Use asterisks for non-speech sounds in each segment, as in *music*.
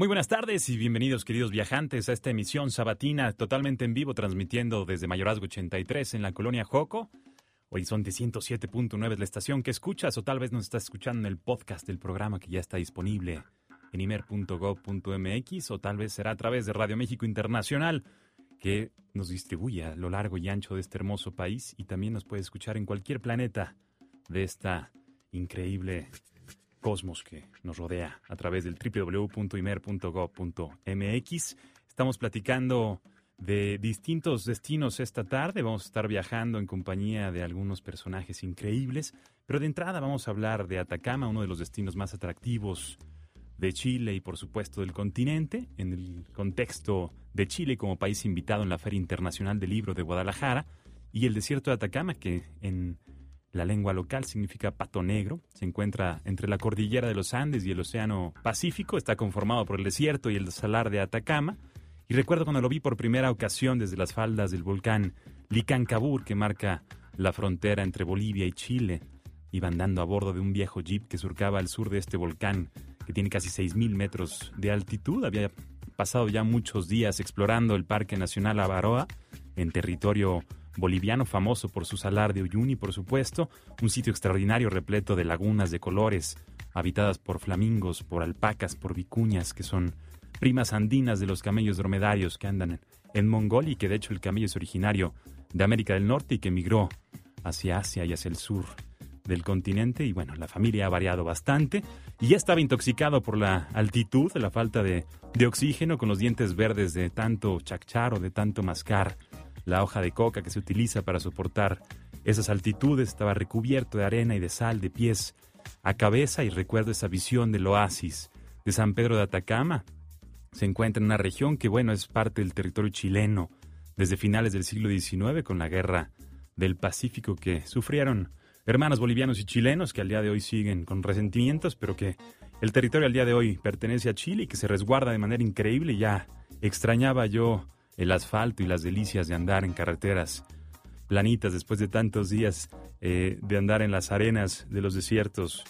Muy buenas tardes y bienvenidos queridos viajantes a esta emisión sabatina totalmente en vivo transmitiendo desde Mayorazgo 83 en la colonia Joco. Horizonte 107.9 es la estación que escuchas o tal vez nos estás escuchando en el podcast del programa que ya está disponible en imer.gov.mx o tal vez será a través de Radio México Internacional que nos distribuye a lo largo y ancho de este hermoso país y también nos puede escuchar en cualquier planeta de esta increíble cosmos que nos rodea a través del www.imer.gov.mx. Estamos platicando de distintos destinos esta tarde. Vamos a estar viajando en compañía de algunos personajes increíbles, pero de entrada vamos a hablar de Atacama, uno de los destinos más atractivos de Chile y por supuesto del continente, en el contexto de Chile como país invitado en la Feria Internacional del Libro de Guadalajara, y el desierto de Atacama, que en la lengua local significa pato negro. Se encuentra entre la cordillera de los Andes y el Océano Pacífico. Está conformado por el desierto y el salar de Atacama. Y recuerdo cuando lo vi por primera ocasión desde las faldas del volcán Licancabur, que marca la frontera entre Bolivia y Chile. Iba andando a bordo de un viejo jeep que surcaba al sur de este volcán, que tiene casi 6.000 metros de altitud. Había pasado ya muchos días explorando el Parque Nacional Avaroa en territorio boliviano famoso por su salar de Uyuni, por supuesto, un sitio extraordinario repleto de lagunas de colores, habitadas por flamingos, por alpacas, por vicuñas, que son primas andinas de los camellos dromedarios que andan en Mongolia y que de hecho el camello es originario de América del Norte y que migró hacia Asia y hacia el sur del continente. Y bueno, la familia ha variado bastante y ya estaba intoxicado por la altitud, la falta de, de oxígeno con los dientes verdes de tanto chachar o de tanto mascar la hoja de coca que se utiliza para soportar esas altitudes estaba recubierto de arena y de sal de pies a cabeza y recuerdo esa visión del oasis de San Pedro de Atacama. Se encuentra en una región que, bueno, es parte del territorio chileno desde finales del siglo XIX con la guerra del Pacífico que sufrieron hermanos bolivianos y chilenos que al día de hoy siguen con resentimientos, pero que el territorio al día de hoy pertenece a Chile y que se resguarda de manera increíble. Ya extrañaba yo el asfalto y las delicias de andar en carreteras planitas después de tantos días eh, de andar en las arenas de los desiertos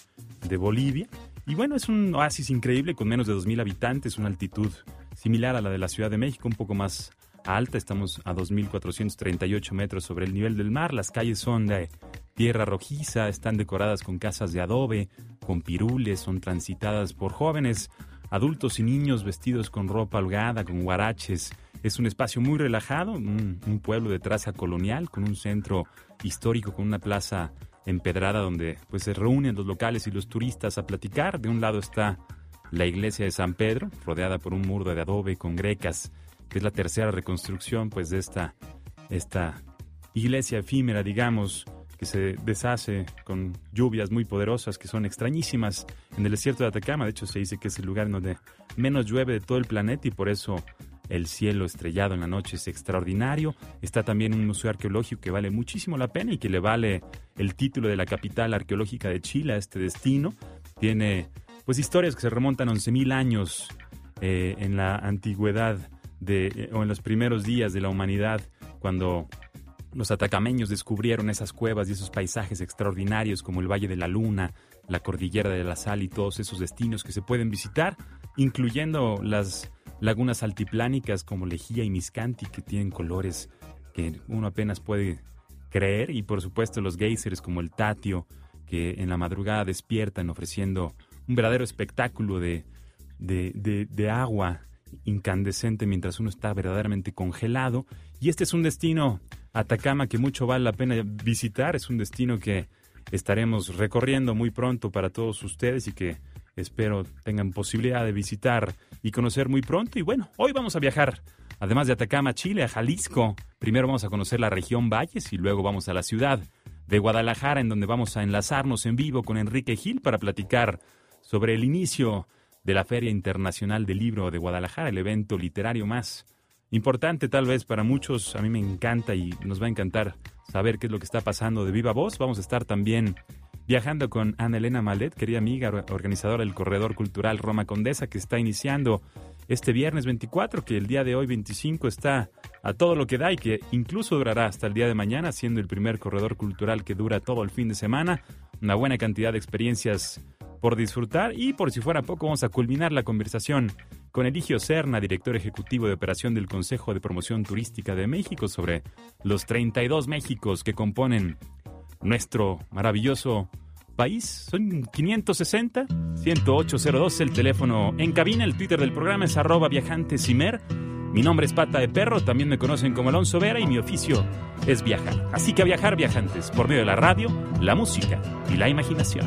de Bolivia. Y bueno, es un oasis increíble con menos de 2.000 habitantes, una altitud similar a la de la Ciudad de México, un poco más alta, estamos a 2.438 metros sobre el nivel del mar, las calles son de tierra rojiza, están decoradas con casas de adobe, con pirules, son transitadas por jóvenes, adultos y niños vestidos con ropa holgada, con guaraches, es un espacio muy relajado, un, pueblo de traza colonial con un centro histórico, con una plaza empedrada donde pues se reúnen los locales y los turistas a platicar. De un lado está la iglesia de San Pedro, rodeada por un muro de adobe con grecas, que es la tercera reconstrucción pues de esta, esta iglesia efímera, digamos, que se deshace con lluvias muy poderosas que son extrañísimas en el desierto de Atacama. De hecho, se dice que es el lugar donde menos llueve de todo el planeta y por eso el cielo estrellado en la noche es extraordinario. Está también un museo arqueológico que vale muchísimo la pena y que le vale el título de la capital arqueológica de Chile a este destino. Tiene pues historias que se remontan 11.000 años eh, en la antigüedad de, eh, o en los primeros días de la humanidad cuando los atacameños descubrieron esas cuevas y esos paisajes extraordinarios como el Valle de la Luna, la Cordillera de la Sal y todos esos destinos que se pueden visitar, incluyendo las lagunas altiplánicas como Lejía y Miscanti que tienen colores que uno apenas puede creer y por supuesto los geysers como el Tatio que en la madrugada despiertan ofreciendo un verdadero espectáculo de, de, agua incandescente mientras uno está verdaderamente congelado. Y este es un destino, Atacama, que mucho vale la pena visitar. Es un destino que estaremos recorriendo muy pronto para todos ustedes y que espero tengan posibilidad de visitar y conocer muy pronto. Y bueno, hoy vamos a viajar, además de Atacama, Chile, a Jalisco. Primero vamos a conocer la región Valles y luego vamos a la ciudad de Guadalajara, en donde vamos a enlazarnos en vivo con Enrique Gil para platicar sobre el inicio de la Feria Internacional del Libro de Guadalajara, el evento literario más importante tal vez para muchos. A mí me encanta y nos va a encantar saber qué es lo que está pasando de viva voz. Vamos a estar también viajando con Ana Elena Malet, querida amiga, organizadora del Corredor Cultural Roma Condesa, que está iniciando este viernes 24, que el día de hoy 25 está a todo lo que da y que incluso durará hasta el día de mañana, siendo el primer corredor cultural que dura todo el fin de semana. Una buena cantidad de experiencias por disfrutar y por si fuera poco vamos a culminar la conversación con Eligio Serna, director ejecutivo de operación del Consejo de Promoción Turística de México, sobre los 32 Méxicos que componen nuestro maravilloso país. Son 560 1802 el teléfono en cabina. El Twitter del programa es arroba viajantesimer. Mi nombre es Pata de Perro, también me conocen como Alonso Vera y mi oficio es viajar. Así que a viajar viajantes por medio de la radio, la música y la imaginación.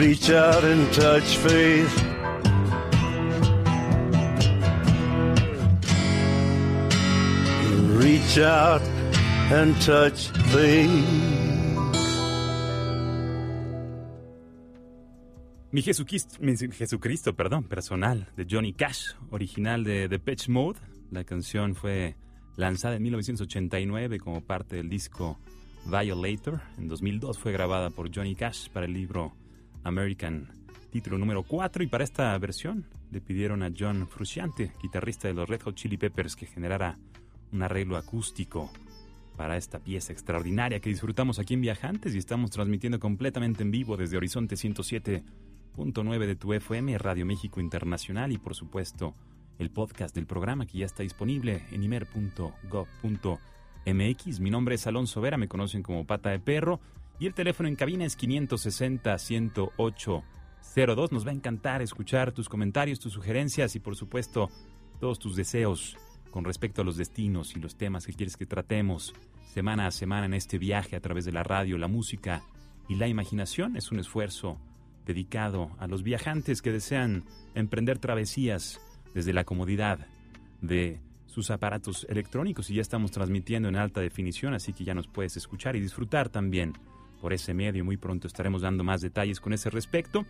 Reach out and touch faith. Reach out and touch faith. Mi Jesucristo, perdón, personal, de Johnny Cash, original de Pitch Mode. La canción fue lanzada en 1989 como parte del disco Violator. En 2002 fue grabada por Johnny Cash para el libro American, título número 4. Y para esta versión le pidieron a John Frusciante, guitarrista de los Red Hot Chili Peppers, que generara un arreglo acústico para esta pieza extraordinaria que disfrutamos aquí en Viajantes y estamos transmitiendo completamente en vivo desde Horizonte 107.9 de tu FM, Radio México Internacional y por supuesto el podcast del programa que ya está disponible en imer.gov.mx. Mi nombre es Alonso Vera, me conocen como Pata de Perro. Y el teléfono en cabina es 560-108-02. Nos va a encantar escuchar tus comentarios, tus sugerencias y por supuesto todos tus deseos con respecto a los destinos y los temas que quieres que tratemos semana a semana en este viaje a través de la radio, la música y la imaginación. Es un esfuerzo dedicado a los viajantes que desean emprender travesías desde la comodidad de sus aparatos electrónicos y ya estamos transmitiendo en alta definición, así que ya nos puedes escuchar y disfrutar también por ese medio. Muy pronto estaremos dando más detalles con ese respecto.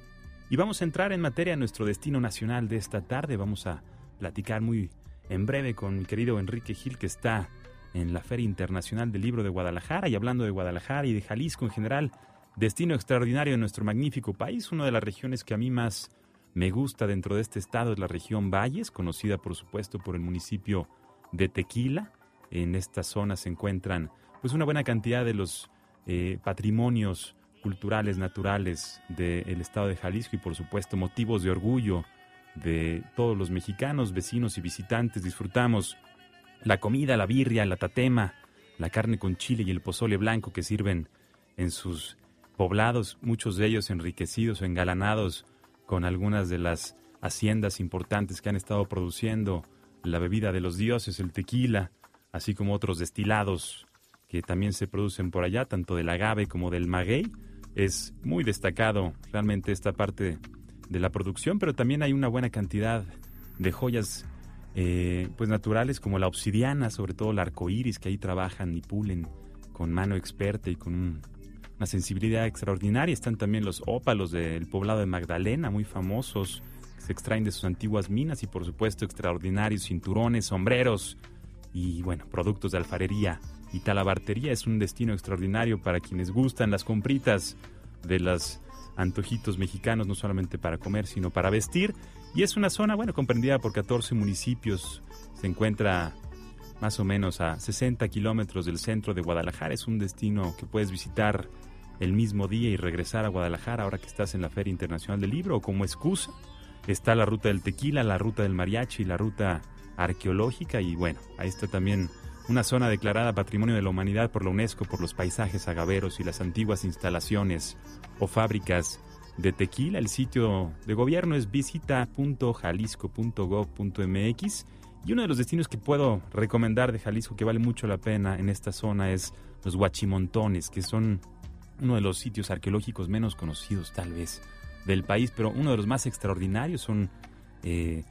Y vamos a entrar en materia de nuestro destino nacional de esta tarde. Vamos a platicar muy en breve con mi querido Enrique Gil, que está en la Feria Internacional del Libro de Guadalajara y hablando de Guadalajara y de Jalisco en general, destino extraordinario de nuestro magnífico país, una de las regiones que a mí más me gusta dentro de este estado es la región Valles, conocida por supuesto por el municipio de Tequila. En esta zona se encuentran pues una buena cantidad de los eh, patrimonios culturales naturales del estado de Jalisco y por supuesto motivos de orgullo de todos los mexicanos, vecinos y visitantes. Disfrutamos la comida, la birria, la tatema, la carne con chile y el pozole blanco que sirven en sus poblados, muchos de ellos enriquecidos o engalanados con algunas de las haciendas importantes que han estado produciendo la bebida de los dioses, el tequila, así como otros destilados que también se producen por allá, tanto del agave como del maguey. Es muy destacado realmente esta parte de la producción, pero también hay una buena cantidad de joyas eh, pues naturales como la obsidiana, sobre todo el arco iris, que ahí trabajan y pulen con mano experta y con una sensibilidad extraordinaria. Están también los ópalos del poblado de Magdalena, muy famosos, se extraen de sus antiguas minas y por supuesto extraordinarios cinturones, sombreros y bueno, productos de alfarería y talabartería. Es un destino extraordinario para quienes gustan las compritas de los antojitos mexicanos, no solamente para comer, sino para vestir. Y es una zona, bueno, comprendida por 14 municipios. Se encuentra más o menos a 60 kilómetros del centro de Guadalajara. Es un destino que puedes visitar el mismo día y regresar a Guadalajara ahora que estás en la Feria Internacional del Libro o como excusa. Está la ruta del tequila, la ruta del mariachi, la ruta arqueológica y bueno, ahí está también una zona declarada Patrimonio de la Humanidad por la UNESCO por los paisajes agaveros y las antiguas instalaciones o fábricas de tequila. El sitio de gobierno es visita.jalisco.gov.mx y uno de los destinos que puedo recomendar de Jalisco que vale mucho la pena en esta zona es los Huachimontones, que son uno de los sitios arqueológicos menos conocidos tal vez del país, pero uno de los más extraordinarios son eh,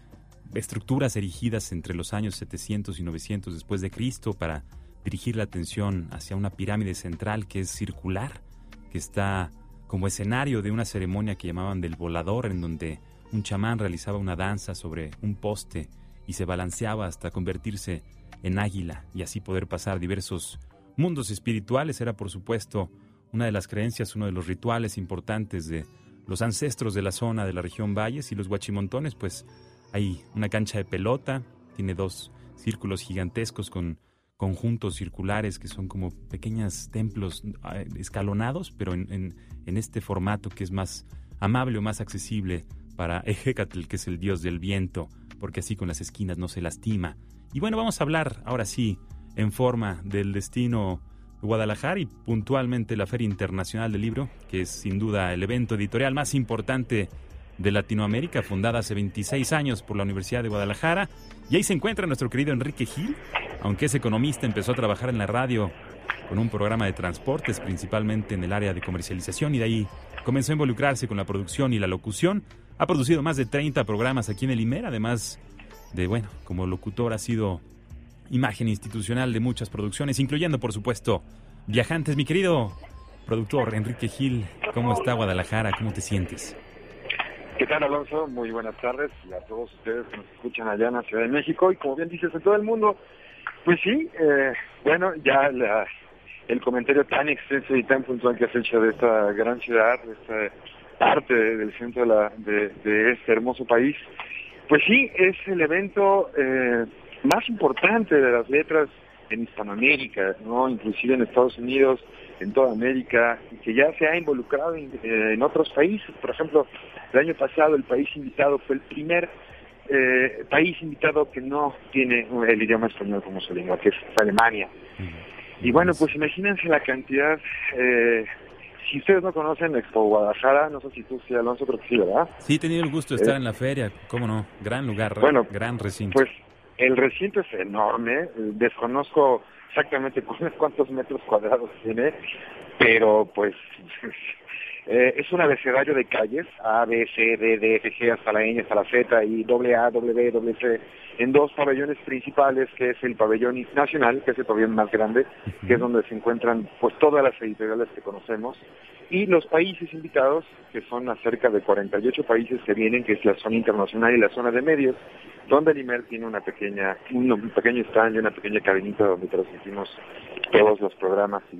estructuras erigidas entre los años 700 y 900 después de Cristo para dirigir la atención hacia una pirámide central que es circular, que está como escenario de una ceremonia que llamaban del volador, en donde un chamán realizaba una danza sobre un poste y se balanceaba hasta convertirse en águila y así poder pasar diversos mundos espirituales. Era, por supuesto, una de las creencias, uno de los rituales importantes de los ancestros de la zona de la región Valles y los guachimontones, pues hay una cancha de pelota, tiene dos círculos gigantescos con conjuntos circulares que son como pequeños templos eh, escalonados, pero en, este formato que es más amable o más accesible para Ejecatl, que es el dios del viento, porque así con las esquinas no se lastima. Y bueno, vamos a hablar ahora sí en forma del destino de Guadalajara y puntualmente la Feria Internacional del Libro, que es sin duda el evento editorial más importante de Latinoamérica, fundada hace 26 años por la Universidad de Guadalajara. Y ahí se encuentra nuestro querido Enrique Gil, aunque es economista, empezó a trabajar en la radio con un programa de transportes, principalmente en el área de comercialización, y de ahí comenzó a involucrarse con la producción y la locución. Ha producido más de 30 programas aquí en el IMER, además de, bueno, como locutor ha sido imagen institucional de muchas producciones, incluyendo, por supuesto, Viajantes. Mi querido productor Enrique Gil, ¿cómo está Guadalajara? ¿Cómo te sientes? ¿Qué tal, Alonso? Muy buenas tardes a todos ustedes que nos escuchan allá en la Ciudad de México y como bien dices, en todo el mundo. Pues sí, eh, bueno, ya el comentario tan extenso y tan puntual que has hecho de esta gran ciudad, de esta parte del centro de, la, de, este hermoso país, pues sí, es el evento eh, más importante de las letras en Hispanoamérica, no, inclusive en Estados Unidos, en toda América, y que ya se ha involucrado en, eh, en otros países, por ejemplo, el año pasado el país invitado fue el primer eh, país invitado que no tiene el idioma español como su lengua, que es Alemania. Y bueno, pues imagínense la cantidad, eh, si ustedes no conocen Expo Guadalajara, no sé si tú sí, Alonso, pero sí, ¿verdad? Sí, he tenido el gusto de estar eh, en la feria, cómo no, gran lugar, bueno, gran recinto. Pues El recinto es enorme, desconozco exactamente *laughs* cuántos metros cuadrados tiene, pero pues eh, es un abecedario de calles, A, B, C, D, D, F, G, hasta la N, hasta la Z, y doble A, doble B, C, en dos pabellones principales, que es el pabellón nacional, que es el pabellón más grande, que es donde se encuentran pues todas las editoriales que conocemos, y los países invitados, que son cerca de 48 países que vienen, que es la zona internacional y la zona de medios, donde el IMER tiene una pequeña, un, pequeño stand y una pequeña cabinita donde transmitimos todos los programas y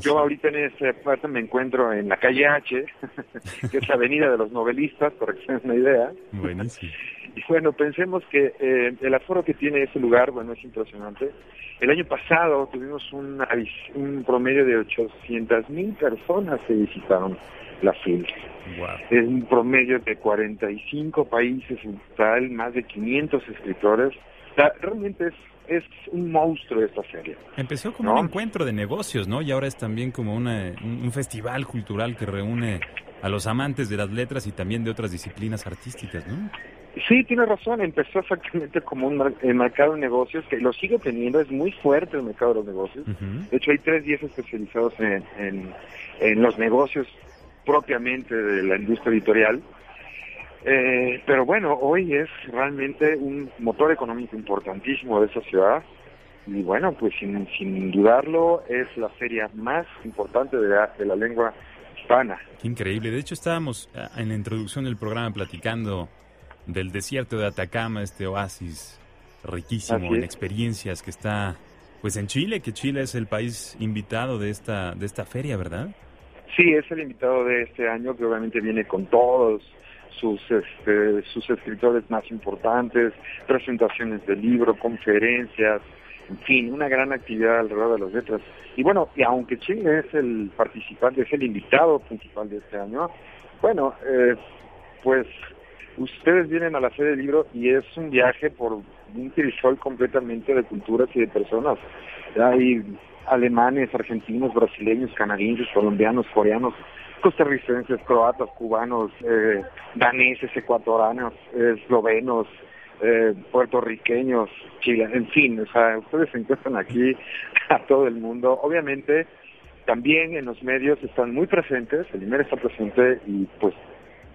Yo ahorita en esta parte me encuentro en la calle H, *laughs* que es la avenida de los novelistas, por que una idea. Buenísimo. *laughs* Y bueno, pensemos que eh, el aforo que tiene ese lugar, bueno, es impresionante. El año pasado tuvimos un, un promedio de 800 mil personas que visitaron la FIL. Es un promedio de 45 países en total, más de 500 escritores. realmente es, es un monstruo esta serie. Empezó como un encuentro de negocios, ¿no? Y ahora es también como una, un festival cultural que reúne a los amantes de las letras y también de otras disciplinas artísticas, ¿no? Sí, tiene razón, empezó exactamente como un mercado de negocios que lo sigue teniendo, es muy fuerte el mercado de los negocios. De hecho, hay tres días especializados en, en, los negocios propiamente de la industria editorial. Eh, pero bueno, hoy es realmente un motor económico importantísimo de esa ciudad. Y bueno, pues sin, sin dudarlo, es la feria más importante de la, de la lengua hispana. increíble. De hecho, estábamos eh, en la introducción del programa platicando del desierto de Atacama, este oasis riquísimo en experiencias que está pues en Chile, que Chile es el país invitado de esta de esta feria, ¿verdad? Sí, es el invitado de este año que obviamente viene con todos sus este, sus escritores más importantes, presentaciones de libro, conferencias, en fin, una gran actividad alrededor de las letras. Y bueno, y aunque Chile es el participante, es el invitado principal de este año, bueno, eh, pues ustedes vienen a la Feria del Libro y es un viaje por un crisol completamente de culturas y de personas. Hay alemanes, argentinos, brasileños, canadienses, colombianos, coreanos, costarricenses, croatas, cubanos, eh, daneses, ecuatorianos, eslovenos, eh, puertorriqueños, chilenos, en fin, o sea, ustedes se encuentran aquí *laughs* a todo el mundo. Obviamente, también en los medios están muy presentes, el IMER está presente y pues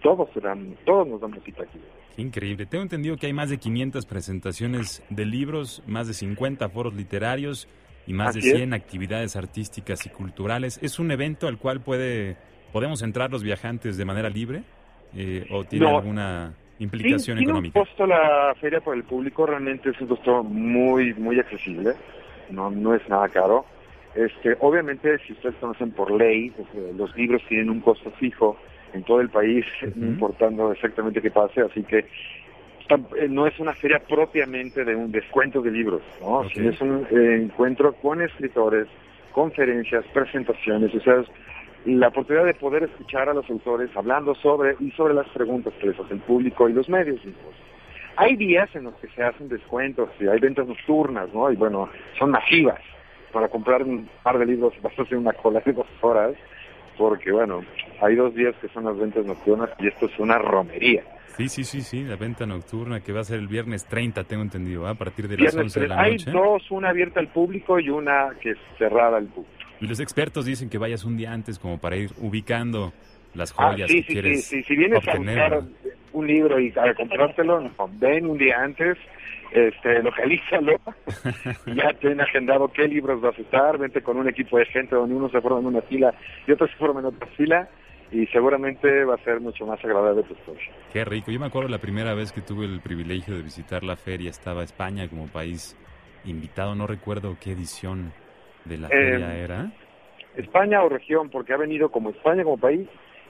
todos serán, todos nos damos cita aquí. Increíble. Tengo entendido que hay más de 500 presentaciones de libros, más de 50 foros literarios y más de 100 actividades artísticas y culturales. ¿Es un evento al cual puede podemos entrar los viajantes de manera libre eh, o tiene alguna implicación económica? Tiene un costo la feria para el público, realmente es un costo muy muy accesible, no no es nada caro. Este, obviamente, si ustedes conocen por ley, pues, los libros tienen un costo fijo en todo el país, no importando exactamente qué pase, así que eh, no es una feria propiamente de un descuento de libros, ¿no? es un eh, encuentro con escritores, conferencias, presentaciones, o sea, la oportunidad de poder escuchar a los autores hablando sobre y sobre las preguntas que les hace el público y los medios Hay días en los que se hacen descuentos y hay ventas nocturnas, ¿no? Y bueno, son masivas. Para comprar un par de libros vas a hacer una cola de dos horas porque bueno, hay dos días que son las ventas nocturnas y esto es una romería. Sí, sí, sí, sí, la venta nocturna que va a ser el viernes 30, tengo entendido, a partir de las 11 de la noche. Hay dos, una abierta al público y una que es cerrada al público. Y los expertos dicen que vayas un día antes como para ir ubicando las ah, joyas que quieres sí, sí. Si vienes a buscar un libro y a comprártelo, ven un día antes, este, localízalo, *laughs* ya ten agendado qué libros vas a estar, vente con un equipo de gente donde uno se forma en una fila y otro se forma en otra fila y seguramente va a ser mucho más agradable tu historia. Qué rico, yo me acuerdo la primera vez que tuve el privilegio de visitar la feria, estaba España como país invitado, no recuerdo qué edición de la feria em, era. España o región, porque ha venido como España como país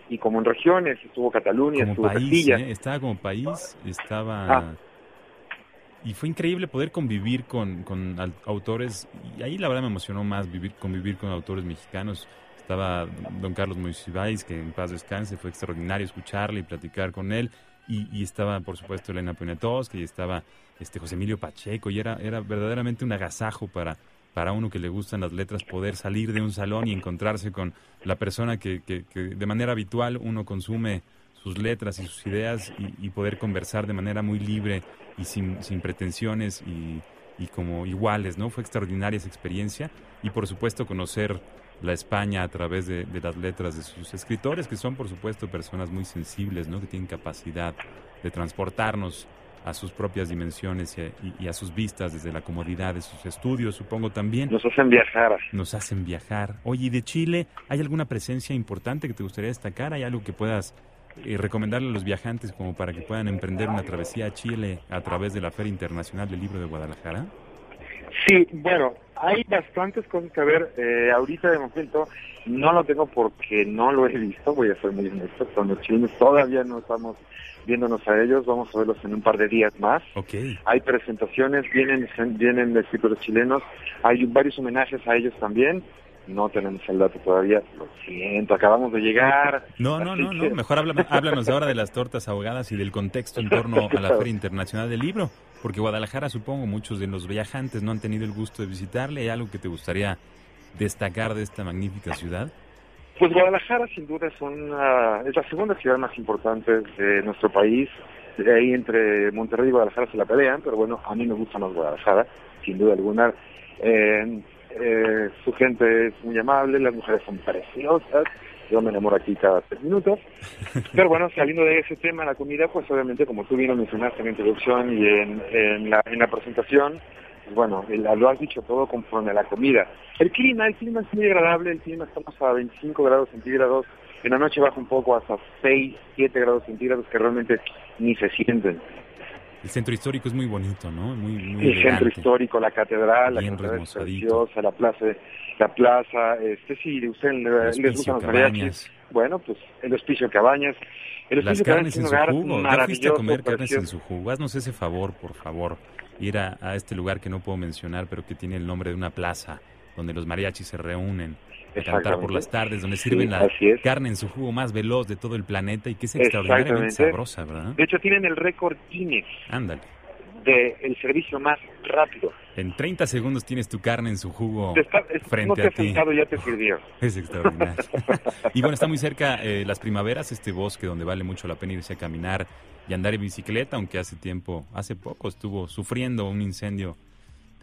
y como en regiones, estuvo Cataluña, como estuvo país, ¿eh? Estaba como país, estaba... Ah y fue increíble poder convivir con, con autores, y ahí la verdad me emocionó más vivir, convivir con autores mexicanos. Estaba don Carlos Moisibáis, que en paz descanse, fue extraordinario escucharle y platicar con él. Y, y estaba, por supuesto, Elena Poniatowska y estaba este José Emilio Pacheco, y era, era verdaderamente un agasajo para, para uno que le gustan las letras poder salir de un salón y encontrarse con la persona que, de manera habitual uno consume sus letras y sus ideas y, poder conversar de manera muy libre y sin, sin pretensiones y, y, como iguales, ¿no? Fue extraordinaria esa experiencia y por supuesto conocer la España a través de, de, las letras de sus escritores, que son por supuesto personas muy sensibles, ¿no? Que tienen capacidad de transportarnos a sus propias dimensiones y a, sus vistas desde la comodidad de sus estudios, supongo también. Nos hacen viajar. Nos hacen viajar. Oye, ¿y de Chile hay alguna presencia importante que te gustaría destacar? ¿Hay algo que puedas eh, recomendarle a los viajantes como para que puedan emprender una travesía a Chile a través de la Feria Internacional del Libro de Guadalajara? Sí, bueno, hay bastantes cosas que ver. Eh, ahorita de momento no lo tengo porque no lo he visto, voy a ser muy honesto. Con los chilenos todavía no estamos viéndonos a ellos, vamos a verlos en un par de días más. Okay. Hay presentaciones, vienen, vienen escritores chilenos, hay varios homenajes a ellos también. No tenemos el dato todavía, lo siento, acabamos de llegar. No, no, no, no, mejor háblanos ahora de las tortas ahogadas y del contexto en torno a la Feria Internacional del Libro, porque Guadalajara supongo muchos de los viajantes no han tenido el gusto de visitarle, ¿hay algo que te gustaría destacar de esta magnífica ciudad? Pues Guadalajara sin duda es, una, es la segunda ciudad más importante de nuestro país. Ahí entre Monterrey y Guadalajara se la pelean, pero bueno, a mí me gusta más Guadalajara, sin duda alguna. Eh, eh, su gente es muy amable, las mujeres son preciosas, yo me enamoro aquí cada tres minutos. Pero bueno, saliendo de ese tema, la comida, pues obviamente, como tú bien lo mencionaste en la introducción y en, en, la, en la presentación, bueno, lo has dicho todo conforme a la comida. El clima, el clima es muy agradable, el clima estamos a 25 grados centígrados, en la noche baja un poco hasta 6, 7 grados centígrados que realmente ni se sienten. El centro histórico es muy bonito, ¿no? Muy, muy el centro histórico, la catedral, la catedral es preciosa, la plaza, la plaza, este sí, usted les, les gustan los mariachis. Bueno, pues el hospicio Cabañas. El Las carnes en su jugo. ¿Ya fuiste a comer carnes en su jugo? Haznos ese favor, por favor ir a, este lugar que no puedo mencionar, pero que tiene el nombre de una plaza donde los mariachis se reúnen a cantar por las tardes, donde sirven la carne en su jugo más veloz de todo el planeta y que es extraordinariamente sabrosa, ¿verdad? De hecho, tienen el récord Guinness. Ándale. De el servicio más rápido. En 30 segundos tienes tu carne en su jugo frente a ti. ya te sirvió. *laughs* Es extraordinario. y bueno, está muy cerca eh, las primaveras, este bosque donde vale mucho la pena irse a caminar y andar en bicicleta, aunque hace tiempo, hace poco estuvo sufriendo un incendio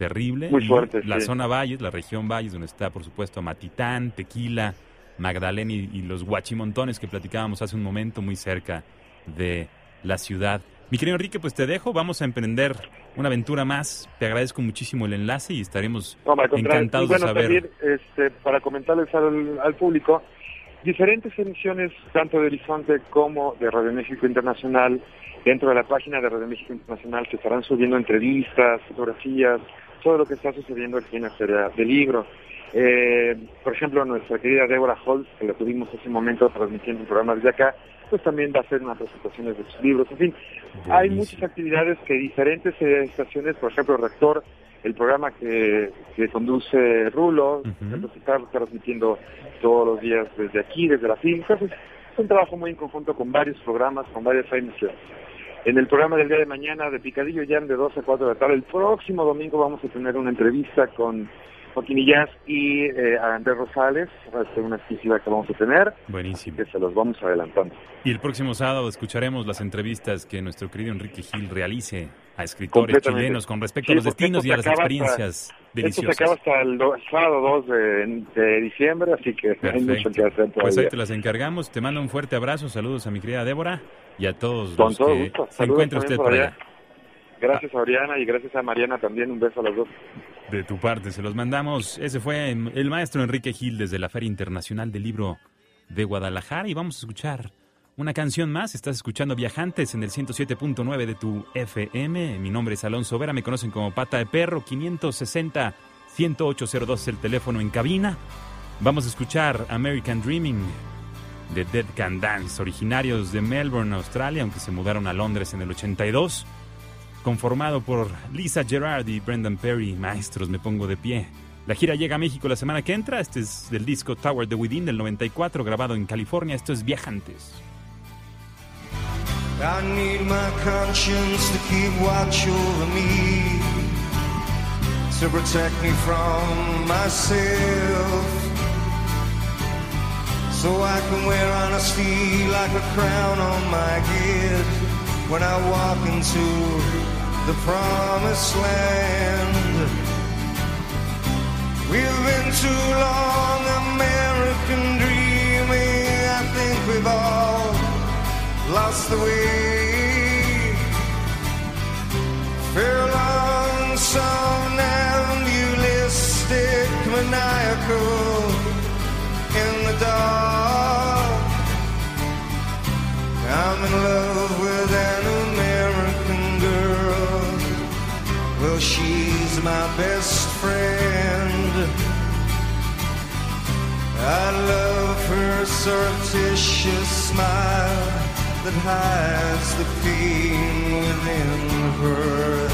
terrible. Muy fuerte. La zona Valles, la región Valles, donde está por supuesto Matitán, Tequila, Magdalena y, los Guachimontones que platicábamos hace un momento muy cerca de la ciudad. Mi querido Enrique, pues te dejo, vamos a emprender una aventura más. Te agradezco muchísimo el enlace y estaremos encantados de saber. También, este, para comentarles al público, diferentes emisiones, tanto de Horizonte como de Radio México Internacional, dentro de la página de Radio México Internacional se estarán subiendo entrevistas, fotografías, todo lo que está sucediendo aquí en la Feria del Libro. Eh, por ejemplo, nuestra querida Débora Holtz, que la tuvimos hace un momento transmitiendo un programa desde acá, pues también va a hacer unas presentaciones de sus libros. En fin, hay muchas actividades que diferentes estaciones, por ejemplo, Rector, el programa que, conduce Rulo, uh está transmitiendo todos los días desde aquí, desde la film. Entonces, es un trabajo muy en conjunto con varios programas, con varias emisiones. En el programa del día de mañana de Picadillo Jam de 2 a 4 de la tarde, el próximo domingo vamos a tener una entrevista con Joaquín Illaz y eh, Andrés Rosales, va a ser una exclusiva que vamos a tener. Buenísimo. Que se los vamos adelantando. Y el próximo sábado escucharemos las entrevistas que nuestro querido Enrique Gil realice a escritores chilenos con respecto a los destinos y a las experiencias deliciosas. Esto se acaba hasta el sábado 2 de, diciembre, así que hay mucho que hacer Pues ahí te las encargamos. Te mando un fuerte abrazo. Saludos a mi querida Débora y a todos los que se encuentre usted por allá. Gracias a Oriana y gracias a Mariana también. Un beso a los dos. De tu parte, se los mandamos. Ese fue el maestro Enrique Gil desde la Feria Internacional del Libro de Guadalajara y vamos a escuchar una canción más. Estás escuchando Viajantes en el 107.9 de tu FM. Mi nombre es Alonso Vera, me conocen como Pata de Perro. 560 1802 el teléfono en cabina. Vamos a escuchar American Dreaming de Dead Can Dance, originarios de Melbourne, Australia, aunque se mudaron a Londres en el 82. Conformado por Lisa Gerard y Brendan Perry, maestros, me pongo de pie. La gira llega a México la semana que entra. Este es del disco Tower the Within del 94, grabado en California. Esto es Viajantes. I need my conscience to keep watch over me, to protect me from myself. so I can wear honesty like a crown on my head when I walk into the promised land. We've been too long American dreaming. I think we've all lost the way. Furlong, somnambulistic, maniacal in the dark. I'm in love with an American girl. Well, she's my best friend. I love her surreptitious smile that hides the pain within her.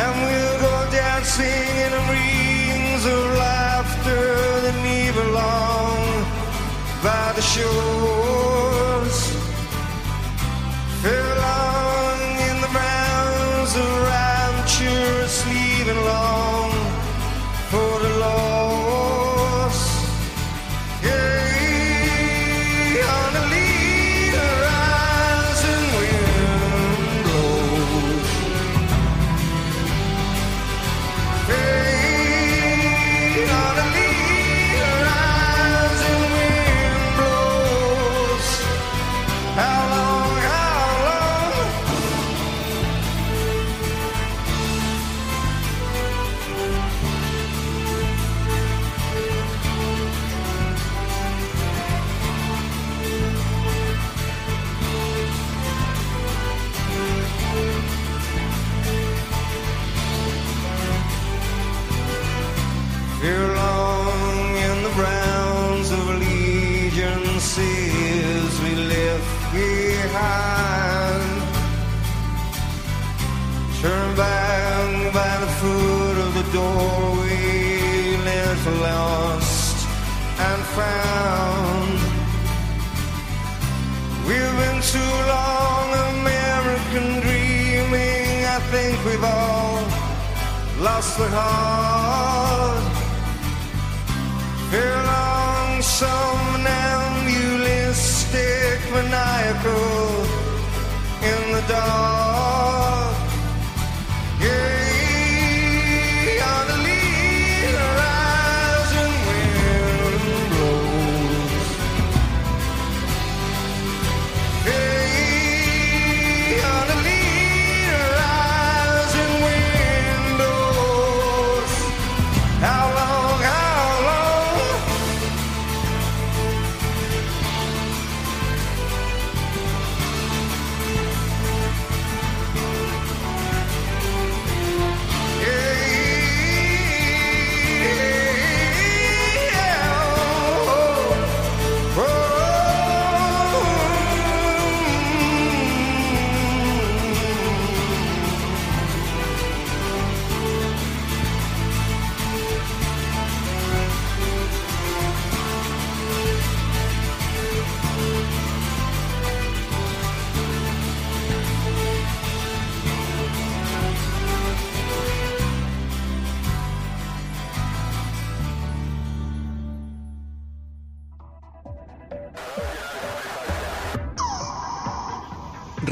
And we'll go dancing in rings of laughter that never long by the shores. house went hard. Maniacal.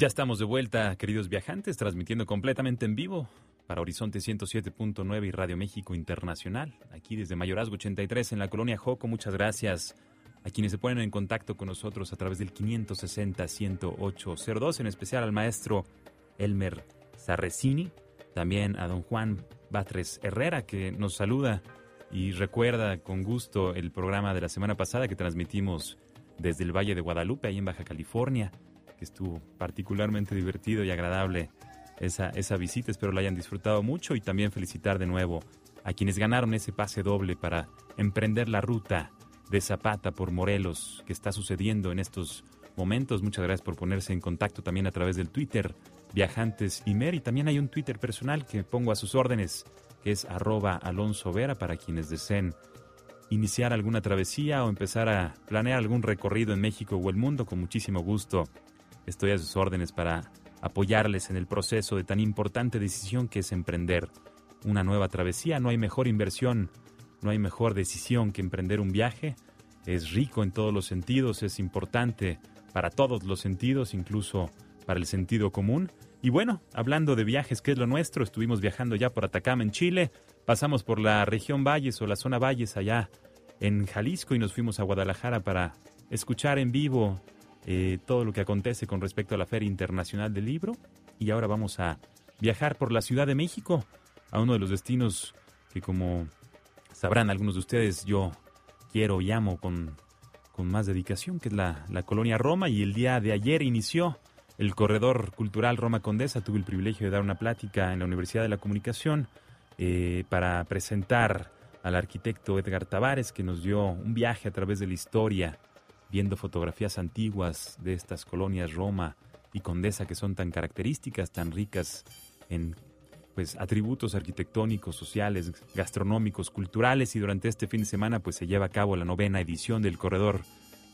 Ya estamos de vuelta, queridos viajantes, transmitiendo completamente en vivo para Horizonte 107.9 y Radio México Internacional, aquí desde Mayorazgo 83 en la colonia Joco. Muchas gracias a quienes se ponen en contacto con nosotros a través del 560-10802, en especial al maestro Elmer Sarresini, también a don Juan Batres Herrera, que nos saluda y recuerda con gusto el programa de la semana pasada que transmitimos desde el Valle de Guadalupe, ahí en Baja California que estuvo particularmente divertido y agradable esa, esa visita. Espero la hayan disfrutado mucho y también felicitar de nuevo a quienes ganaron ese pase doble para emprender la ruta de Zapata por Morelos que está sucediendo en estos momentos. Muchas gracias por ponerse en contacto también a través del Twitter Viajantes Imer y también hay un Twitter personal que pongo a sus órdenes que es arroba Alonso Vera para quienes deseen iniciar alguna travesía o empezar a planear algún recorrido en México o el mundo, con muchísimo gusto estoy a sus órdenes para apoyarles en el proceso de tan importante decisión que es emprender una nueva travesía. No hay mejor inversión, no hay mejor decisión que emprender un viaje. Es rico en todos los sentidos, es importante para todos los sentidos, incluso para el sentido común. Y bueno, hablando de viajes, ¿qué es lo nuestro? Estuvimos viajando ya por Atacama en Chile, pasamos por la región Valles o la zona Valles allá en Jalisco y nos fuimos a Guadalajara para escuchar en vivo eh, todo lo que acontece con respecto a la Feria Internacional del Libro. Y ahora vamos a viajar por la Ciudad de México, a uno de los destinos que como sabrán algunos de ustedes yo quiero y amo con, con más dedicación, que es la, la colonia Roma. Y el día de ayer inició el corredor cultural Roma Condesa. Tuve el privilegio de dar una plática en la Universidad de la Comunicación eh, para presentar al arquitecto Edgar Tavares, que nos dio un viaje a través de la historia, viendo fotografías antiguas de estas colonias Roma y Condesa que son tan características, tan ricas en pues atributos arquitectónicos, sociales, gastronómicos, culturales y durante este fin de semana pues se lleva a cabo la novena edición del corredor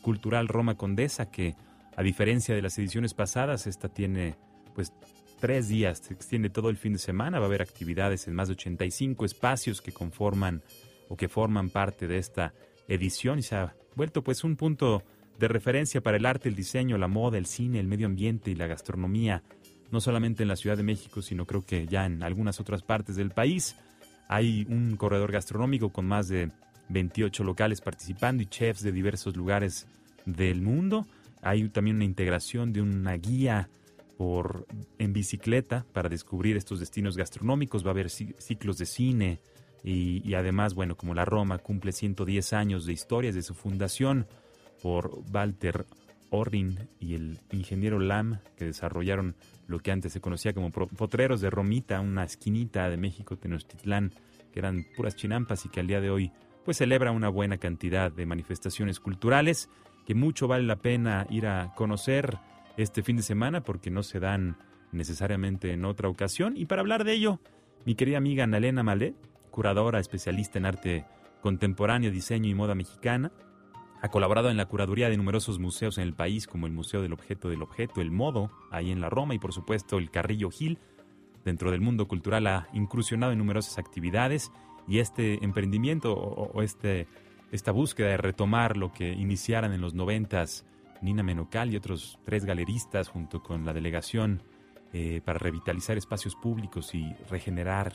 cultural Roma Condesa que a diferencia de las ediciones pasadas esta tiene pues tres días, se extiende todo el fin de semana, va a haber actividades en más de 85 espacios que conforman o que forman parte de esta edición y se ha vuelto pues un punto de referencia para el arte, el diseño, la moda, el cine, el medio ambiente y la gastronomía, no solamente en la Ciudad de México, sino creo que ya en algunas otras partes del país. Hay un corredor gastronómico con más de 28 locales participando y chefs de diversos lugares del mundo. Hay también una integración de una guía por, en bicicleta para descubrir estos destinos gastronómicos. Va a haber ciclos de cine y, además, bueno, como la Roma cumple 110 años de historia de su fundación por Walter Orrin y el ingeniero Lam, que desarrollaron lo que antes se conocía como potreros de Romita, una esquinita de México, Tenochtitlán, que eran puras chinampas y que al día de hoy pues celebra una buena cantidad de manifestaciones culturales que mucho vale la pena ir a conocer este fin de semana porque no se dan necesariamente en otra ocasión. Y para hablar de ello, mi querida amiga Annalena Malet, curadora especialista en arte contemporáneo, diseño y moda mexicana, ha colaborado en la curaduría de numerosos museos en el país, como el Museo del Objeto del Objeto, el Modo, ahí en la Roma, y por supuesto el Carrillo Gil. Dentro del mundo cultural ha incursionado en numerosas actividades y este emprendimiento o, este, esta búsqueda de retomar lo que iniciaran en los noventas Nina Menocal y otros tres galeristas junto con la delegación eh, para revitalizar espacios públicos y regenerar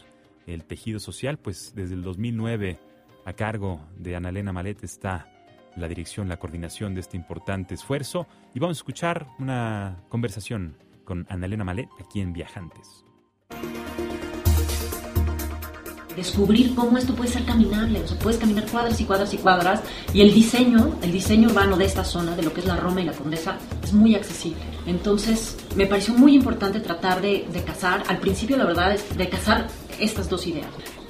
el tejido social, pues desde el 2009 a cargo de Analena Malet está la dirección, la coordinación de este importante esfuerzo. Y vamos a escuchar una conversación con Analena Malet aquí en Viajantes. Descubrir cómo esto puede ser caminable, o sea, puedes caminar cuadras y cuadras y cuadras, y el diseño, el diseño urbano de esta zona, de lo que es la Roma y la Condesa, es muy accesible. Entonces, me pareció muy importante tratar de, de casar, al principio la verdad es de casar estas dos ideas.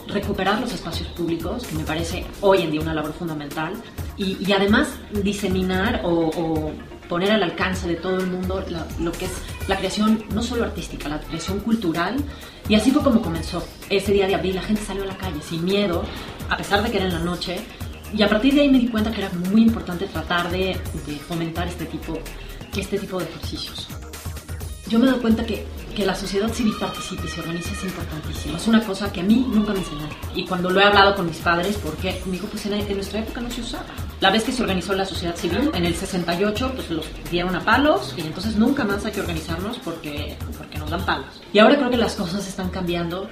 Recuperar los espacios públicos, que me parece hoy en día una labor fundamental, y, además diseminar o, poner al alcance de todo el mundo lo que es la creación no solo artística, la creación cultural. Y así fue como comenzó. Ese día de abril la gente salió a la calle sin miedo, a pesar de que era en la noche. Y a partir de ahí me di cuenta que era muy importante tratar de, de fomentar este tipo, este tipo de ejercicios. Yo me doy cuenta que que la sociedad civil participe y se organice es importantísimo. Es una cosa que a mí nunca me enseñaron. Y cuando lo he hablado con mis padres, porque me dijo, pues en, nuestra época no se usaba. La vez que se organizó la sociedad civil, en el 68, pues los dieron a palos y entonces nunca más hay que organizarnos porque, porque nos dan palos. Y ahora creo que las cosas están cambiando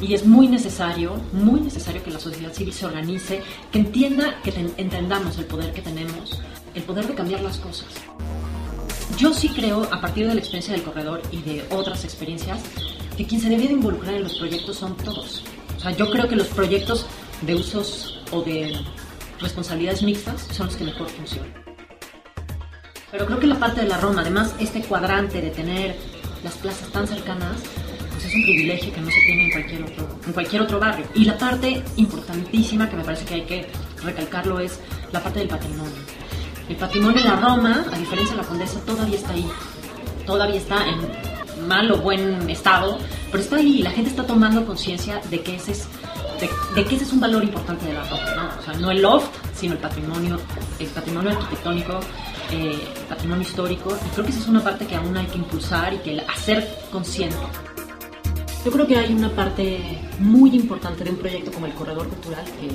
y es muy necesario, muy necesario que la sociedad civil se organice, que entienda, que entendamos el poder que tenemos, el poder de cambiar las cosas. Yo sí creo, a partir de la experiencia del corredor y de otras experiencias, que quien se debe de involucrar en los proyectos son todos. O sea, yo creo que los proyectos de usos o de responsabilidades mixtas son los que mejor funcionan. Pero creo que la parte de la Roma, además este cuadrante de tener las plazas tan cercanas, pues es un privilegio que no se tiene en cualquier otro, en cualquier otro barrio. Y la parte importantísima que me parece que hay que recalcarlo es la parte del patrimonio. El patrimonio de la Roma, a diferencia de la Condesa, todavía está ahí. Todavía está en mal o buen estado, pero está ahí la gente está tomando conciencia de que ese es de, que ese es un valor importante de la Roma, ¿no? O sea, no el loft, sino el patrimonio, el patrimonio arquitectónico, eh, patrimonio histórico. Y creo que esa es una parte que aún hay que impulsar y que hacer consciente. Yo creo que hay una parte muy importante de un proyecto como el Corredor Cultural, que,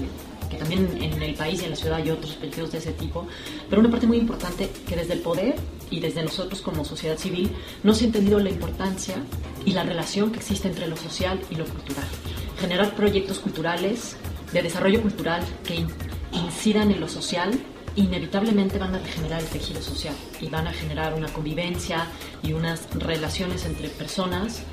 que también en el país y en la ciudad hay otros proyectos de ese tipo, pero una parte muy importante que desde el poder y desde nosotros como sociedad civil no se ha entendido la importancia y la relación que existe entre lo social y lo cultural. Generar proyectos culturales, de desarrollo cultural que incidan en lo social inevitablemente van a regenerar el tejido social y van a generar una convivencia y unas relaciones entre personas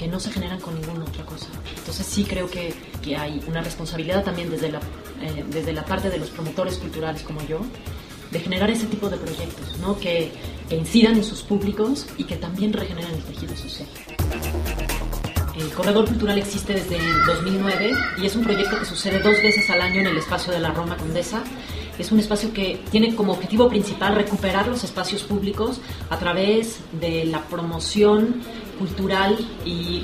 que no se generan con ninguna otra cosa. Entonces sí creo que, que hay una responsabilidad también desde la, eh, desde la parte de los promotores culturales como yo, de generar ese tipo de proyectos, ¿no? que, que incidan en sus públicos y que también regeneren el tejido social. El Corredor Cultural existe desde el 2009 y es un proyecto que sucede dos veces al año en el espacio de la Roma Condesa es un espacio que tiene como objetivo principal recuperar los espacios públicos a través de la promoción cultural y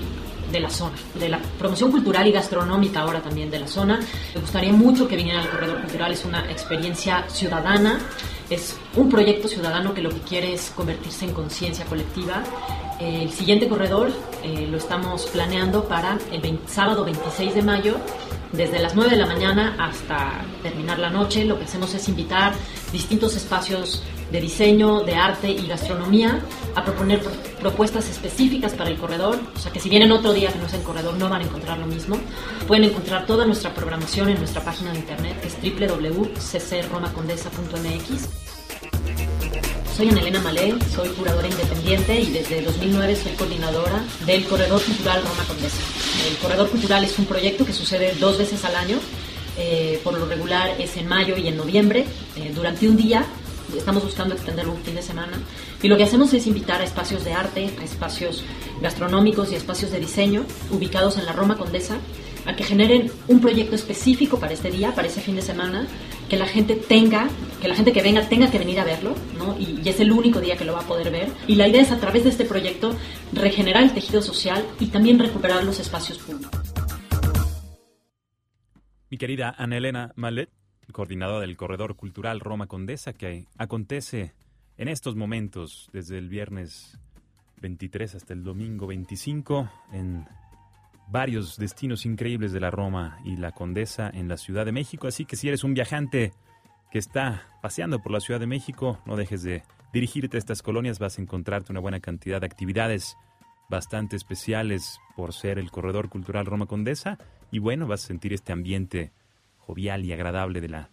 de la zona, de la promoción cultural y gastronómica ahora también de la zona. Me gustaría mucho que viniera al Corredor Cultural, es una experiencia ciudadana, es un proyecto ciudadano que lo que quiere es convertirse en conciencia colectiva. El siguiente corredor eh, lo estamos planeando para el sábado 26 de mayo desde las 9 de la mañana hasta terminar la noche. Lo que hacemos es invitar distintos espacios de diseño, de arte y gastronomía a proponer propuestas específicas para el corredor. O sea que si vienen otro día que no es el corredor no van a encontrar lo mismo. Pueden encontrar toda nuestra programación en nuestra página de internet que es www.ccromacondesa.mx. Soy Ana Elena Malé, soy curadora independiente y desde 2009 soy coordinadora del Corredor Cultural Roma Condesa. El Corredor Cultural es un proyecto que sucede dos veces al año, eh, por lo regular es en mayo y en noviembre, eh, durante un día. Estamos buscando extenderlo un fin de semana. Y lo que hacemos es invitar a espacios de arte, a espacios gastronómicos y espacios de diseño ubicados en la Roma Condesa a que generen un proyecto específico para este día, para ese fin de semana, que la gente tenga, que la gente que venga tenga que venir a verlo, ¿no? Y, y, es el único día que lo va a poder ver. Y la idea es a través de este proyecto regenerar el tejido social y también recuperar los espacios públicos. Mi querida Ana Elena Malet, coordinadora del Corredor Cultural Roma Condesa, que acontece en estos momentos desde el viernes 23 hasta el domingo 25 en varios destinos increíbles de la Roma y la Condesa en la Ciudad de México, así que si eres un viajante que está paseando por la Ciudad de México, no dejes de dirigirte a estas colonias, vas a encontrarte una buena cantidad de actividades bastante especiales por ser el corredor cultural Roma Condesa. Y bueno, vas a sentir este ambiente jovial y agradable de la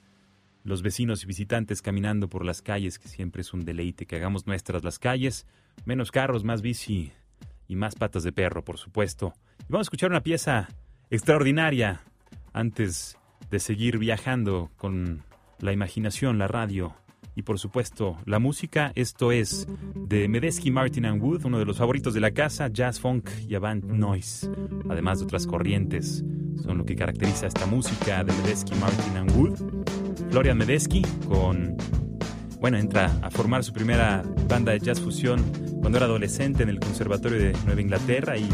los vecinos y visitantes caminando por las calles, que siempre es un deleite que hagamos nuestras las calles, menos carros, más bici y más patas de perro, por supuesto. Y vamos a escuchar una pieza extraordinaria antes de seguir viajando con la imaginación, la radio y por supuesto la música. Esto es de Medesky, Martin and Wood, uno de los favoritos de la casa, jazz, funk y avant noise, además de otras corrientes. Son lo que caracteriza esta música de Medesky, Martin and Wood. Florian Medesky con bueno, entra a formar su primera banda de jazz fusión cuando era adolescente en el Conservatorio de Nueva Inglaterra y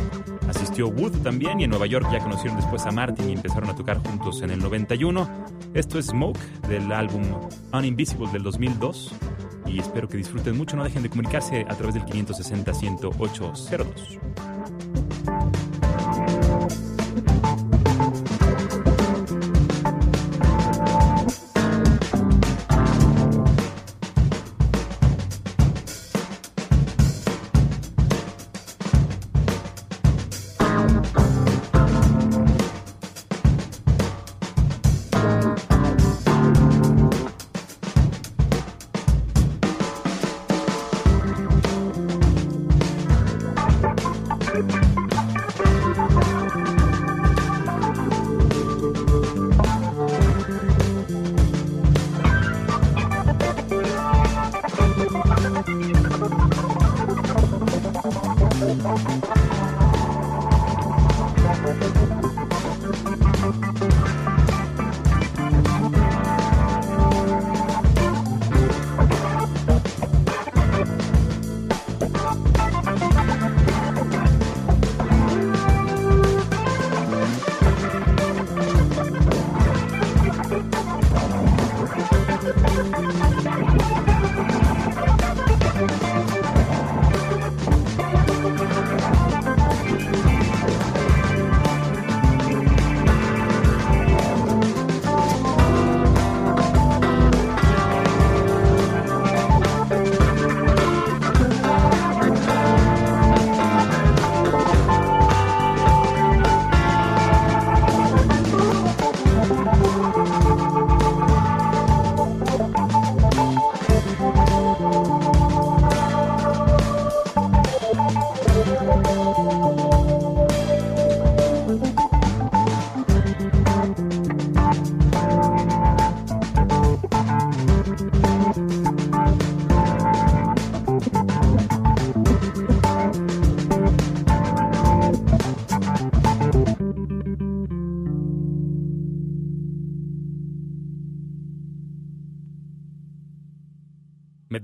asistió Wood también y en Nueva York ya conocieron después a Martin y empezaron a tocar juntos en el 91. Esto es Smoke del álbum Uninvisible del 2002 y espero que disfruten mucho, no dejen de comunicarse a través del 560 10802. Bye.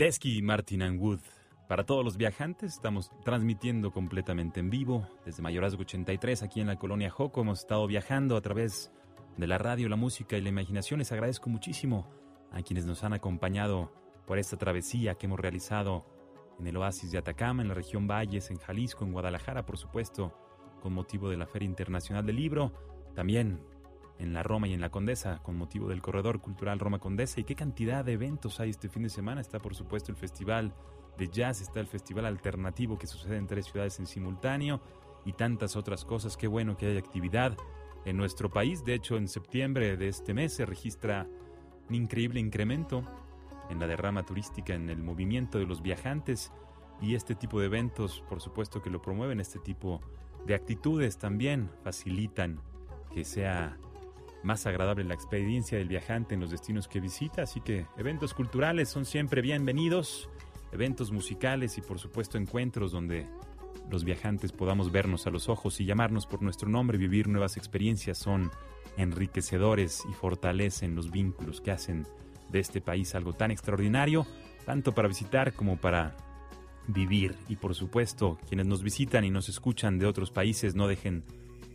Medeski y Martin and Wood. Para todos los viajantes, estamos transmitiendo completamente en vivo desde Mayorazgo 83 aquí en la colonia Joco. Hemos estado viajando a través de la radio, la música y la imaginación. Les agradezco muchísimo a quienes nos han acompañado por esta travesía que hemos realizado en el oasis de Atacama, en la región Valles, en Jalisco, en Guadalajara, por supuesto, con motivo de la Feria Internacional del Libro. También en la Roma y en la Condesa con motivo del Corredor Cultural Roma Condesa. ¿Y qué cantidad de eventos hay este fin de semana? Está por supuesto el Festival de Jazz, está el Festival Alternativo que sucede en tres ciudades en simultáneo y tantas otras cosas. Qué bueno que hay actividad en nuestro país. De hecho, en septiembre de este mes se registra un increíble incremento en la derrama turística, en el movimiento de los viajantes y este tipo de eventos, por supuesto que lo promueven, este tipo de actitudes también facilitan que sea más agradable la experiencia del viajante en los destinos que visita, así que eventos culturales son siempre bienvenidos, eventos musicales y por supuesto encuentros donde los viajantes podamos vernos a los ojos y llamarnos por nuestro nombre, vivir nuevas experiencias son enriquecedores y fortalecen los vínculos que hacen de este país algo tan extraordinario, tanto para visitar como para vivir. Y por supuesto, quienes nos visitan y nos escuchan de otros países no dejen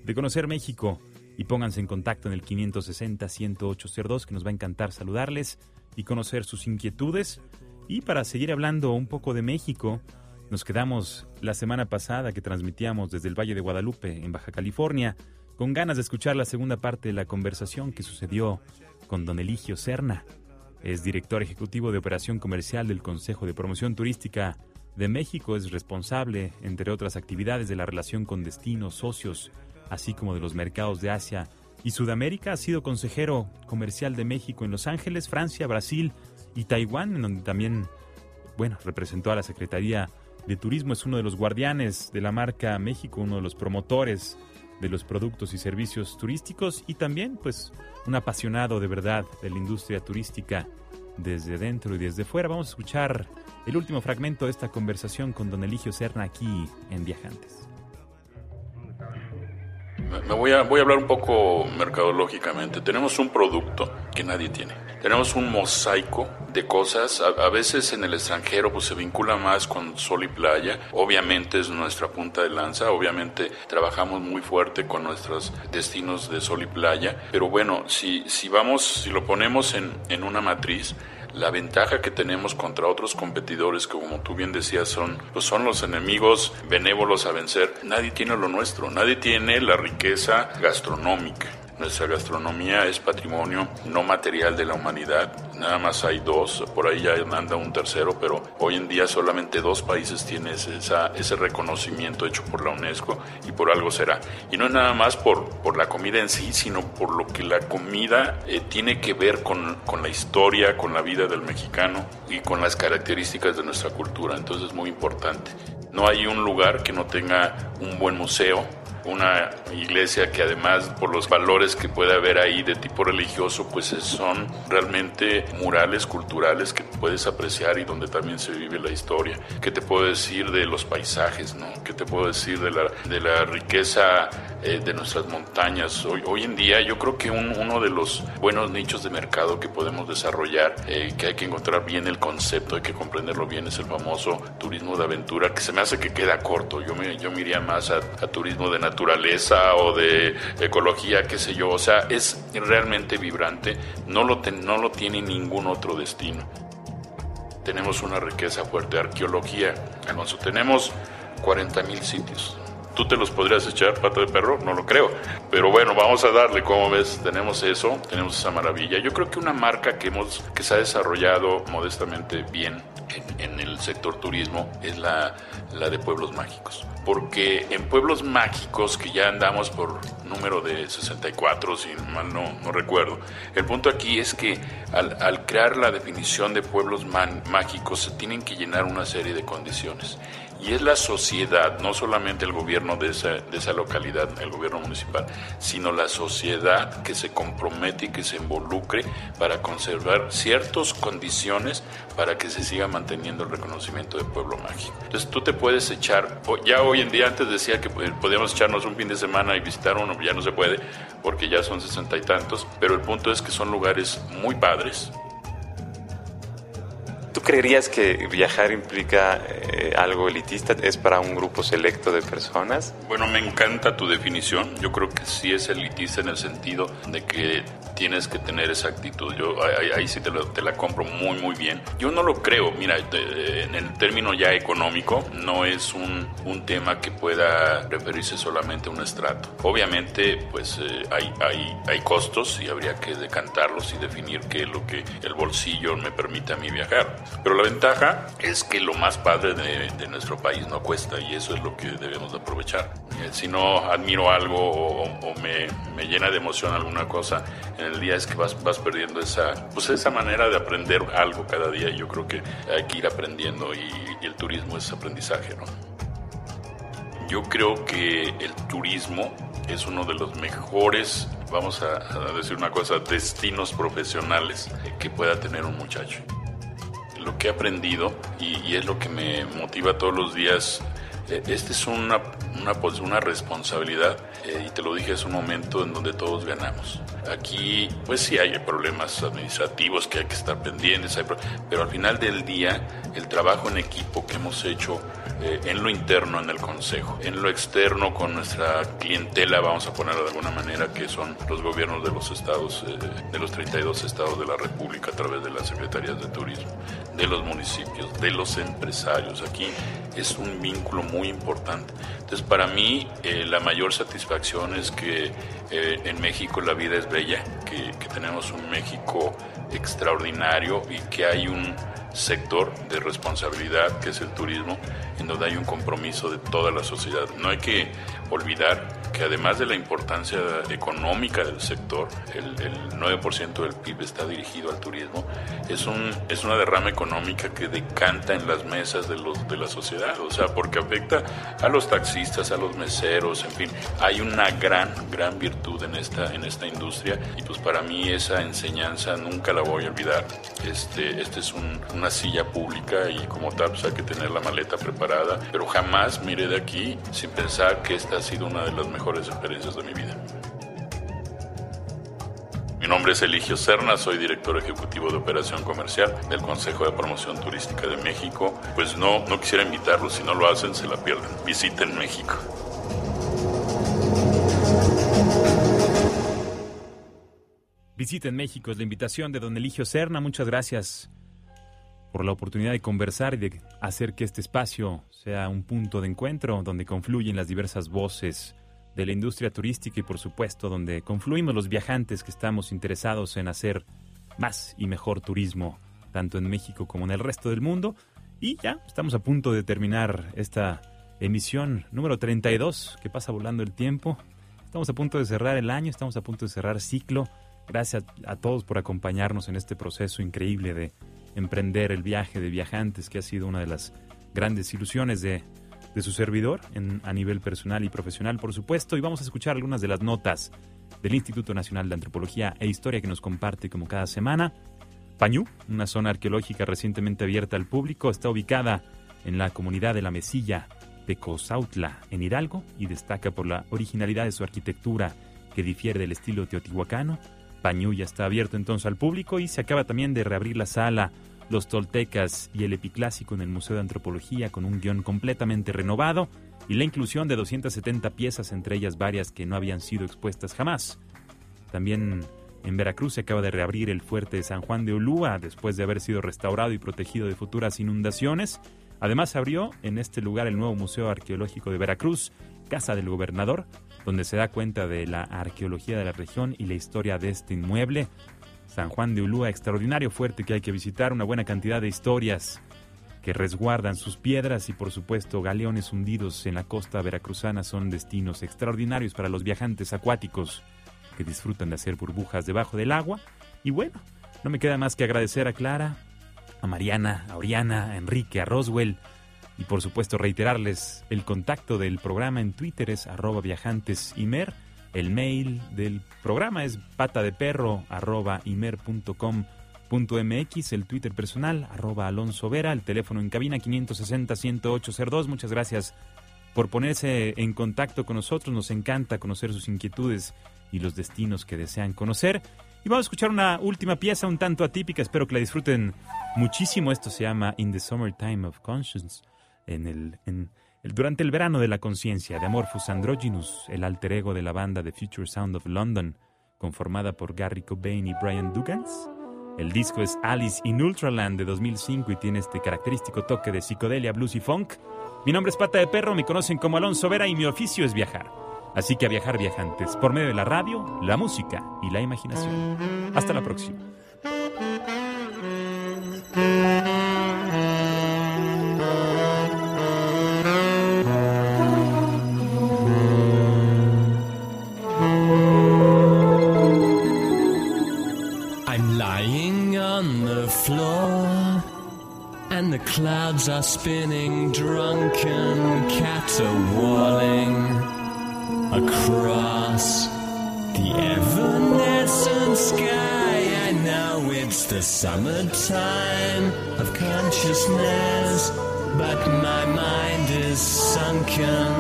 de conocer México y pónganse en contacto en el 560-10802 que nos va a encantar saludarles y conocer sus inquietudes. Y para seguir hablando un poco de México, nos quedamos la semana pasada que transmitíamos desde el Valle de Guadalupe, en Baja California, con ganas de escuchar la segunda parte de la conversación que sucedió con don Eligio Serna. Es director ejecutivo de operación comercial del Consejo de Promoción Turística de México. Es responsable, entre otras actividades, de la relación con destinos, socios así como de los mercados de Asia y Sudamérica. Ha sido consejero comercial de México en Los Ángeles, Francia, Brasil y Taiwán, en donde también, bueno, representó a la Secretaría de Turismo. Es uno de los guardianes de la marca México, uno de los promotores de los productos y servicios turísticos y también, pues, un apasionado de verdad de la industria turística desde dentro y desde fuera. Vamos a escuchar el último fragmento de esta conversación con don Eligio Serna aquí en Viajantes. Me voy a, voy a hablar un poco mercadológicamente. Tenemos un producto que nadie tiene. Tenemos un mosaico de cosas. A, veces en el extranjero pues se vincula más con sol y playa. Obviamente es nuestra punta de lanza. Obviamente trabajamos muy fuerte con nuestros destinos de sol y playa. Pero bueno, si, si vamos, si lo ponemos en, en una matriz, la ventaja que tenemos contra otros competidores que como tú bien decías son, pues son los enemigos benévolos a vencer. Nadie tiene lo nuestro, nadie tiene la riqueza gastronómica. Nuestra gastronomía es patrimonio no material de la humanidad. Nada más hay dos, por ahí ya anda un tercero, pero hoy en día solamente dos países tienen esa, ese reconocimiento hecho por la UNESCO y por algo será. Y no es nada más por, por la comida en sí, sino por lo que la comida eh, tiene que ver con, con la historia, con la vida del mexicano y con las características de nuestra cultura. Entonces es muy importante. No hay un lugar que no tenga un buen museo, una iglesia que además por los valores que puede haber ahí de tipo religioso, pues son realmente murales culturales que puedes apreciar y donde también se vive la historia. ¿Qué te puedo decir de los paisajes? ¿no? ¿Qué te puedo decir de la, de la riqueza eh, de nuestras montañas? Hoy, hoy en día yo creo que uno de los buenos nichos de mercado que podemos desarrollar, eh, que hay que encontrar bien el concepto, hay que comprenderlo bien, es el famoso turismo de aventura, que se me hace que queda corto. Yo me, yo me iría más a, a turismo de naturaleza o de ecología, qué sé yo. O sea, es realmente vibrante. No lo, no lo tiene ningún otro destino. Tenemos una riqueza fuerte. Arqueología, Alonso, tenemos 40 mil sitios. ¿Tú te los podrías echar pata de perro? No lo creo. Pero bueno, vamos a darle, como ves, tenemos eso, tenemos esa maravilla. Yo creo que una marca que, hemos, que se ha desarrollado modestamente bien en, en el sector turismo es la, la de pueblos mágicos. Porque en pueblos mágicos, que ya andamos por número de 64, si mal no, no recuerdo, el punto aquí es que al, al crear la definición de pueblos mágicos se tienen que llenar una serie de condiciones y es la sociedad, no solamente el gobierno de esa, de esa localidad, el gobierno municipal, sino la sociedad que se compromete y que se involucre para conservar ciertas condiciones para que se siga manteniendo el reconocimiento de pueblo mágico. Entonces tú te puedes echar, ya hoy en día antes decía que podíamos echarnos un fin de semana y visitar uno, ya no se puede porque ya son sesenta y tantos, pero el punto es que son lugares muy padres, ¿Tú creerías que viajar implica eh, algo elitista? ¿Es para un grupo selecto de personas? Bueno, me encanta tu definición. Yo creo que sí es elitista en el sentido de que tienes que tener esa actitud. Yo ahí, sí te, te, la compro muy, muy bien. Yo no lo creo. Mira, en el término ya económico, no es un, un tema que pueda referirse solamente a un estrato. Obviamente, pues eh, hay, hay, hay costos y habría que decantarlos y definir qué es lo que el bolsillo me permite a mí viajar. Pero la ventaja es que lo más padre de, de nuestro país no cuesta y eso es lo que debemos de aprovechar. Eh, si no admiro algo o, o me, me, llena de emoción alguna cosa, en el día es que vas, vas perdiendo esa, pues esa manera de aprender algo cada día yo creo que hay que ir aprendiendo y, y el turismo es aprendizaje, ¿no? Yo creo que el turismo es uno de los mejores, vamos a, a decir una cosa, destinos profesionales que pueda tener un muchacho. Lo que he aprendido y, es lo que me motiva todos los días esta es una, una, responsabilidad eh, y te lo dije hace un momento en donde todos ganamos. Aquí pues sí hay problemas administrativos que hay que estar pendientes, pero al final del día el trabajo en equipo que hemos hecho eh, en lo interno en el Consejo, en lo externo con nuestra clientela, vamos a ponerlo de alguna manera, que son los gobiernos de los estados, eh, de los 32 estados de la República a través de las secretarías de turismo, de los municipios, de los empresarios. Aquí es un vínculo muy importante. Entonces, para mí, eh, la mayor satisfacción es que eh, en México la vida es bella, que, que tenemos un México extraordinario y que hay un sector de responsabilidad que es el turismo, en donde hay un compromiso de toda la sociedad. No hay que olvidar que además de la importancia económica del sector, el, el 9% del PIB está dirigido al turismo, es, un, es una derrama económica que decanta en las mesas de, los, de la sociedad, o sea, porque afecta a los taxistas, a los meseros, en fin, hay una gran, gran virtud en esta, en esta industria y pues para mí esa enseñanza nunca la voy a olvidar. Este, este es un, una silla pública y como tal pues hay que tener la maleta preparada, pero jamás miré de aquí sin pensar que esta ha sido una de las mejores experiencias de mi vida. Mi nombre es Eligio Serna, soy director ejecutivo de operación comercial del Consejo de Promoción Turística de México. Pues no, no quisiera invitarlos, si no lo hacen se la pierden. Visiten México. Visiten México es la invitación de don Eligio Serna. Muchas gracias por la oportunidad de conversar y de hacer que este espacio sea un punto de encuentro donde confluyen las diversas voces de la industria turística y por supuesto donde confluimos los viajantes que estamos interesados en hacer más y mejor turismo, tanto en México como en el resto del mundo. Y ya estamos a punto de terminar esta emisión número 32, que pasa volando el tiempo. Estamos a punto de cerrar el año, estamos a punto de cerrar ciclo. Gracias a todos por acompañarnos en este proceso increíble de emprender el viaje de viajantes, que ha sido una de las grandes ilusiones de, de su servidor a nivel personal y profesional, por supuesto. Y vamos a escuchar algunas de las notas del Instituto Nacional de Antropología e Historia que nos comparte como cada semana. Pañú, una zona arqueológica recientemente abierta al público, está ubicada en la comunidad de la Mesilla de Cozautla, en Hidalgo, y destaca por la originalidad de su arquitectura que difiere del estilo teotihuacano Pañú ya está abierto entonces al público y se acaba también de reabrir la sala Los Toltecas y el Epiclásico en el Museo de Antropología con un guion completamente renovado y la inclusión de 270 piezas, entre ellas varias que no habían sido expuestas jamás. También en Veracruz se acaba de reabrir el fuerte de San Juan de Ulúa después de haber sido restaurado y protegido de futuras inundaciones. Además abrió en este lugar el nuevo Museo Arqueológico de Veracruz, Casa del Gobernador, donde se da cuenta de la arqueología de la región y la historia de este inmueble. San Juan de Ulúa, extraordinario fuerte que hay que visitar, una buena cantidad de historias que resguardan sus piedras y por supuesto galeones hundidos en la costa veracruzana son destinos extraordinarios para los viajantes acuáticos que disfrutan de hacer burbujas debajo del agua. Y bueno, no me queda más que agradecer a Clara, a Mariana, a Oriana, a Enrique, a Roswell, y por supuesto reiterarles el contacto del programa en Twitter es arroba viajantesimer. El mail del programa es pata de perro arroba imer.com.mx. El Twitter personal arroba Alonso Vera. El teléfono en cabina 560-10802. Muchas gracias por ponerse en contacto con nosotros. Nos encanta conocer sus inquietudes y los destinos que desean conocer. Y vamos a escuchar una última pieza un tanto atípica, espero que la disfruten muchísimo. Esto se llama In the Summertime of Conscience, en el, durante el verano de la conciencia, de Amorphous Androgynous, el alter ego de la banda The Future Sound of London, conformada por Gary Cobain y Brian Dugans. El disco es Alice in Ultraland de 2005 y tiene este característico toque de psicodelia, blues y funk. Mi nombre es Pata de Perro, me conocen como Alonso Vera y mi oficio es viajar. Así que a viajar viajantes, por medio de la radio, la música y la imaginación. Hasta la próxima. Clouds are spinning, drunken caterwauling across the evanescent sky. I know it's the summertime of consciousness, but my mind is sunken,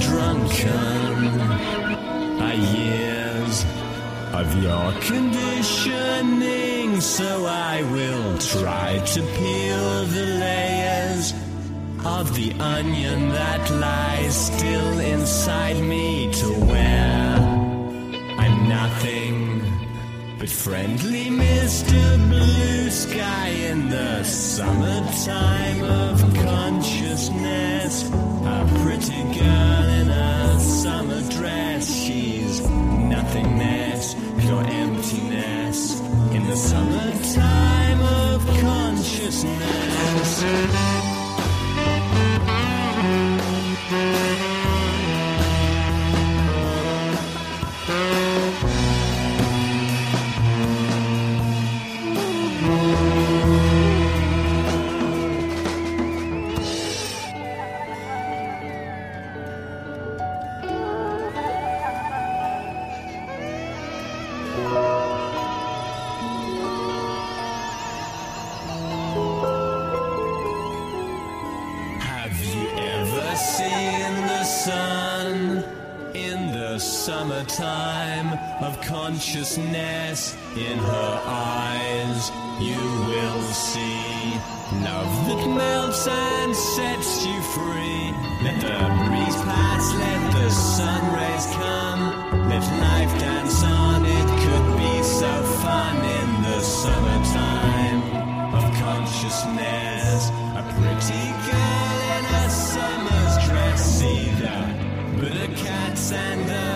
drunken by years of your conditioning, so I will try to peel the layers of the onion that lies still inside me to where I'm nothing but friendly Mr. Blue Sky in the summertime of consciousness. A pretty girl in a summer Mm-hmm. Summertime of consciousness? In her eyes, you will see love that melts and sets you free. Let the breeze pass, let the sun rays come, let life dance on. It could be so fun in the summertime of consciousness. A pretty girl in a summer's dress. See the Buddha cats and the